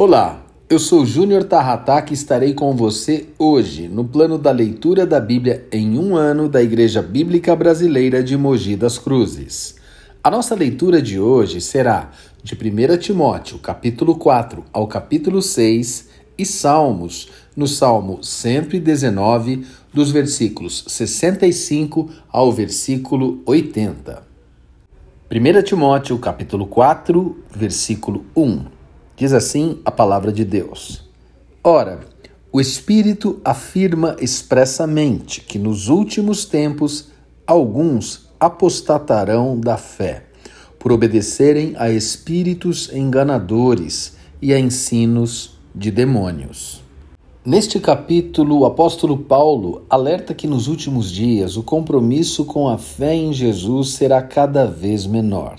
Olá, eu sou Júnior Tarrataque e estarei com você hoje no plano da leitura da Bíblia em um ano da Igreja Bíblica Brasileira de Mogi das Cruzes. A nossa leitura de hoje será de 1 Timóteo, capítulo 4 ao capítulo 6 e Salmos, no Salmo 119, dos versículos 65 ao versículo 80. 1 Timóteo, capítulo 4, versículo 1. Diz assim a palavra de Deus. Ora, o Espírito afirma expressamente que nos últimos tempos alguns apostatarão da fé, por obedecerem a espíritos enganadores e a ensinos de demônios. Neste capítulo, o apóstolo Paulo alerta que nos últimos dias o compromisso com a fé em Jesus será cada vez menor.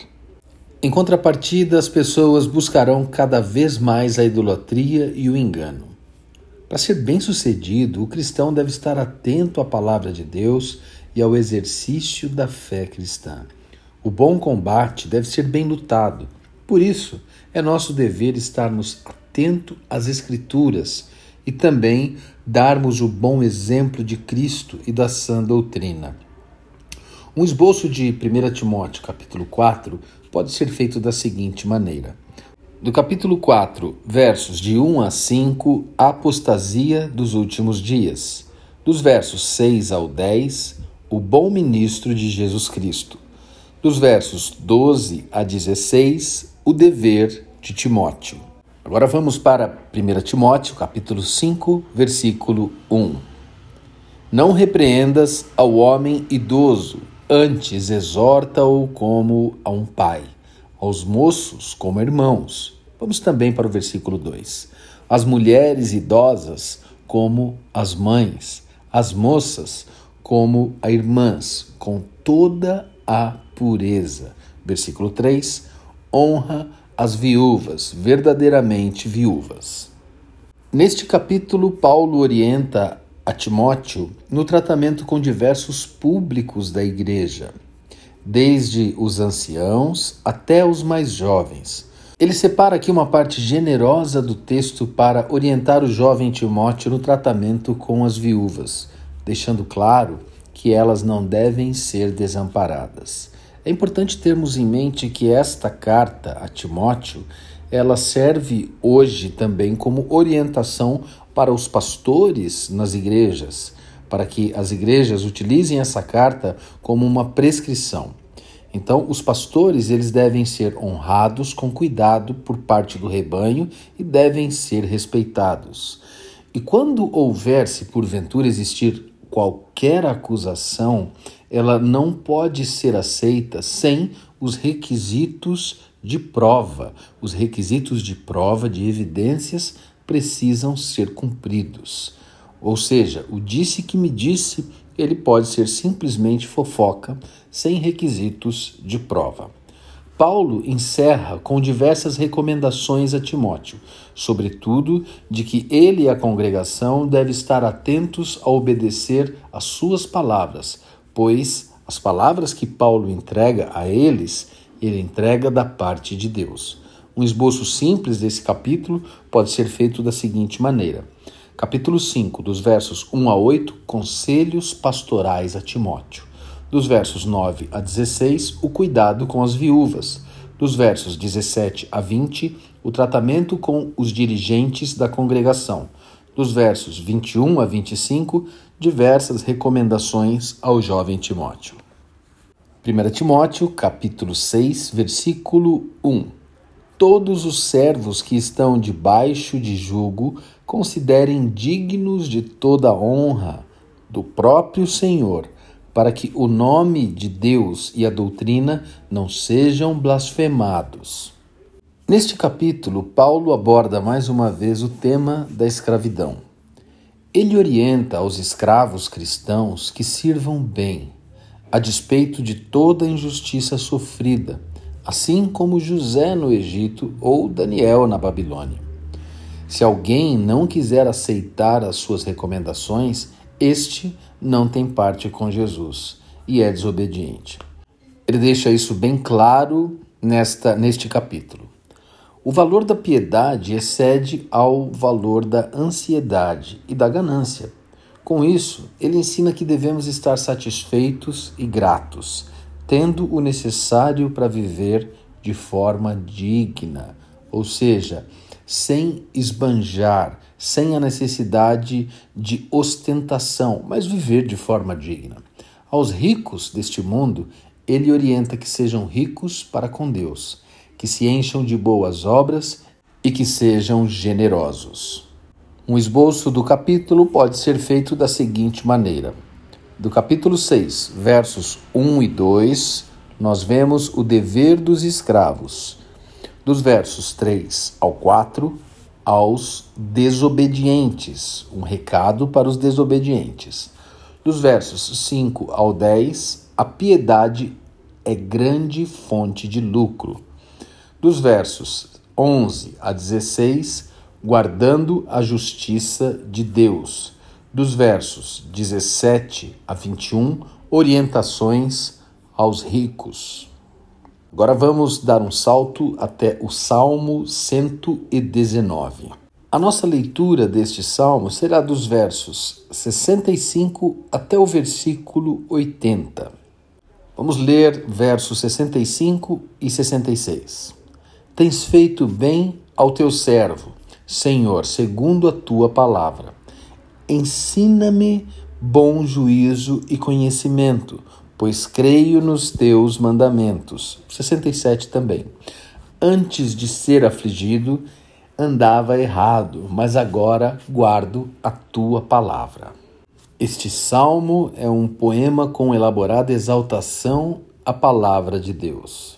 Em contrapartida, as pessoas buscarão cada vez mais a idolatria e o engano. Para ser bem-sucedido, o cristão deve estar atento à palavra de Deus e ao exercício da fé cristã. O bom combate deve ser bem lutado. Por isso, é nosso dever estarmos atentos às Escrituras e também darmos o bom exemplo de Cristo e da sã doutrina. Um esboço de 1 Timóteo, capítulo 4, pode ser feito da seguinte maneira. Do capítulo 4, versos de 1 a 5, a apostasia dos últimos dias. Dos versos 6 ao 10, o bom ministro de Jesus Cristo. Dos versos 12 a 16, o dever de Timóteo. Agora vamos para 1 Timóteo, capítulo 5, versículo 1. Não repreendas ao homem idoso, Antes, exorta-o como a um pai, aos moços como irmãos. Vamos também para o versículo 2. As mulheres idosas como as mães, as moças como a irmãs, com toda a pureza. Versículo 3. Honra as viúvas, verdadeiramente viúvas. Neste capítulo, Paulo orienta a Timóteo no tratamento com diversos públicos da igreja, desde os anciãos até os mais jovens. Ele separa aqui uma parte generosa do texto para orientar o jovem Timóteo no tratamento com as viúvas, deixando claro que elas não devem ser desamparadas. É importante termos em mente que esta carta a Timóteo ela serve hoje também como orientação para os pastores nas igrejas, para que as igrejas utilizem essa carta como uma prescrição. Então, os pastores eles devem ser honrados com cuidado por parte do rebanho e devem ser respeitados. E quando houver, se porventura existir qualquer acusação, ela não pode ser aceita sem os requisitos de prova. Os requisitos de prova, de evidências, precisam ser cumpridos. Ou seja, o disse que me disse, ele pode ser simplesmente fofoca, sem requisitos de prova. Paulo encerra com diversas recomendações a Timóteo, sobretudo de que ele e a congregação devem estar atentos a obedecer às suas palavras, pois as palavras que Paulo entrega a eles ele entrega da parte de Deus. Um esboço simples desse capítulo pode ser feito da seguinte maneira: Capítulo 5, dos versos 1 a 8, Conselhos pastorais a Timóteo. Dos versos 9 a 16, o cuidado com as viúvas. Dos versos 17 a 20, o tratamento com os dirigentes da congregação. Dos versos 21 a 25, diversas recomendações ao jovem Timóteo. 1 Timóteo, capítulo 6, versículo 1. Todos os servos que estão debaixo de jugo considerem dignos de toda honra do próprio Senhor, para que o nome de Deus e a doutrina não sejam blasfemados. Neste capítulo, Paulo aborda mais uma vez o tema da escravidão. Ele orienta aos escravos cristãos que sirvam bem a despeito de toda injustiça sofrida, assim como José no Egito ou Daniel na Babilônia. Se alguém não quiser aceitar as suas recomendações, este não tem parte com Jesus e é desobediente. Ele deixa isso bem claro nesta, neste capítulo. O valor da piedade excede ao valor da ansiedade e da ganância. Com isso, ele ensina que devemos estar satisfeitos e gratos, tendo o necessário para viver de forma digna, ou seja, sem esbanjar, sem a necessidade de ostentação, mas viver de forma digna. Aos ricos deste mundo, ele orienta que sejam ricos para com Deus, que se encham de boas obras e que sejam generosos. Um esboço do capítulo pode ser feito da seguinte maneira: do capítulo 6, versos 1 e 2, nós vemos o dever dos escravos. Dos versos 3 ao 4, aos desobedientes, um recado para os desobedientes. Dos versos 5 ao 10, a piedade é grande fonte de lucro. Dos versos 11 a 16, guardando a justiça de Deus. Dos versos 17 a 21, orientações aos ricos. Agora vamos dar um salto até o Salmo 119. A nossa leitura deste salmo será dos versos 65 até o versículo 80. Vamos ler versos 65 e 66. Tens feito bem ao teu servo, Senhor, segundo a tua palavra. Ensina-me bom juízo e conhecimento, pois creio nos teus mandamentos. 67 também. Antes de ser afligido, andava errado, mas agora guardo a tua palavra. Este salmo é um poema com elaborada exaltação à palavra de Deus.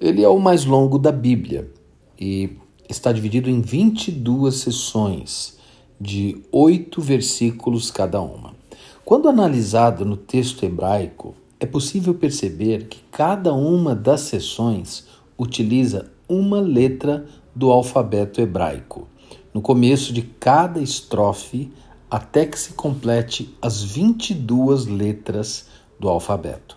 Ele é o mais longo da Bíblia e está dividido em 22 sessões de oito versículos cada uma. Quando analisado no texto hebraico, é possível perceber que cada uma das sessões utiliza uma letra do alfabeto hebraico. No começo de cada estrofe, até que se complete as 22 letras do alfabeto.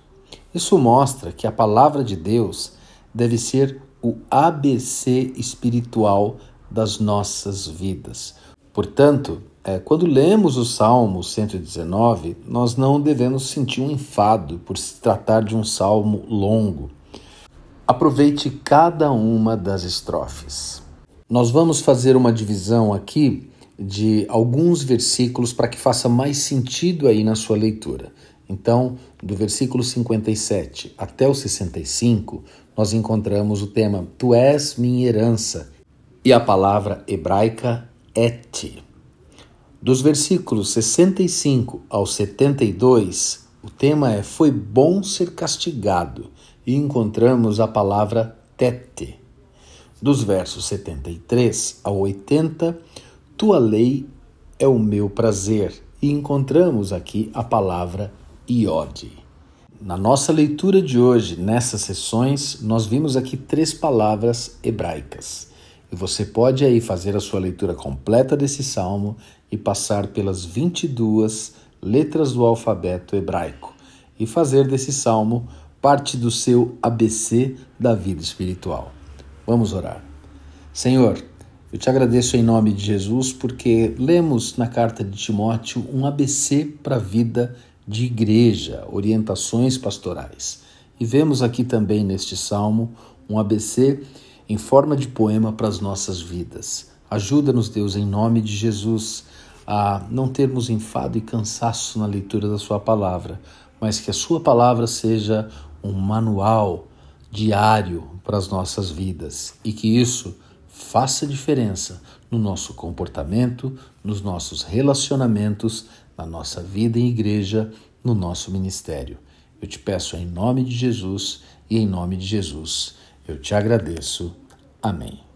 Isso mostra que a palavra de Deus deve ser o ABC espiritual das nossas vidas. Portanto, é, quando lemos o Salmo 119, nós não devemos sentir um enfado por se tratar de um salmo longo. Aproveite cada uma das estrofes. Nós vamos fazer uma divisão aqui de alguns versículos para que faça mais sentido aí na sua leitura. Então, do versículo 57 até o 65, nós encontramos o tema Tu és minha herança e a palavra hebraica et. Dos versículos 65 ao 72, o tema é Foi bom ser castigado e encontramos a palavra tete. Dos versos 73 ao 80, Tua lei é o meu prazer e encontramos aqui a palavra iode. Na nossa leitura de hoje, nessas sessões, nós vimos aqui três palavras hebraicas. E você pode aí fazer a sua leitura completa desse salmo e passar pelas 22 letras do alfabeto hebraico e fazer desse salmo parte do seu ABC da vida espiritual. Vamos orar. Senhor, eu te agradeço em nome de Jesus porque lemos na carta de Timóteo um ABC para a vida de igreja, orientações pastorais. E vemos aqui também neste salmo um ABC em forma de poema para as nossas vidas. Ajuda-nos, Deus, em nome de Jesus, a não termos enfado e cansaço na leitura da Sua palavra, mas que a Sua palavra seja um manual diário para as nossas vidas e que isso faça diferença no nosso comportamento, nos nossos relacionamentos, na nossa vida em igreja, no nosso ministério. Eu te peço em nome de Jesus e em nome de Jesus. Eu te agradeço. Amém.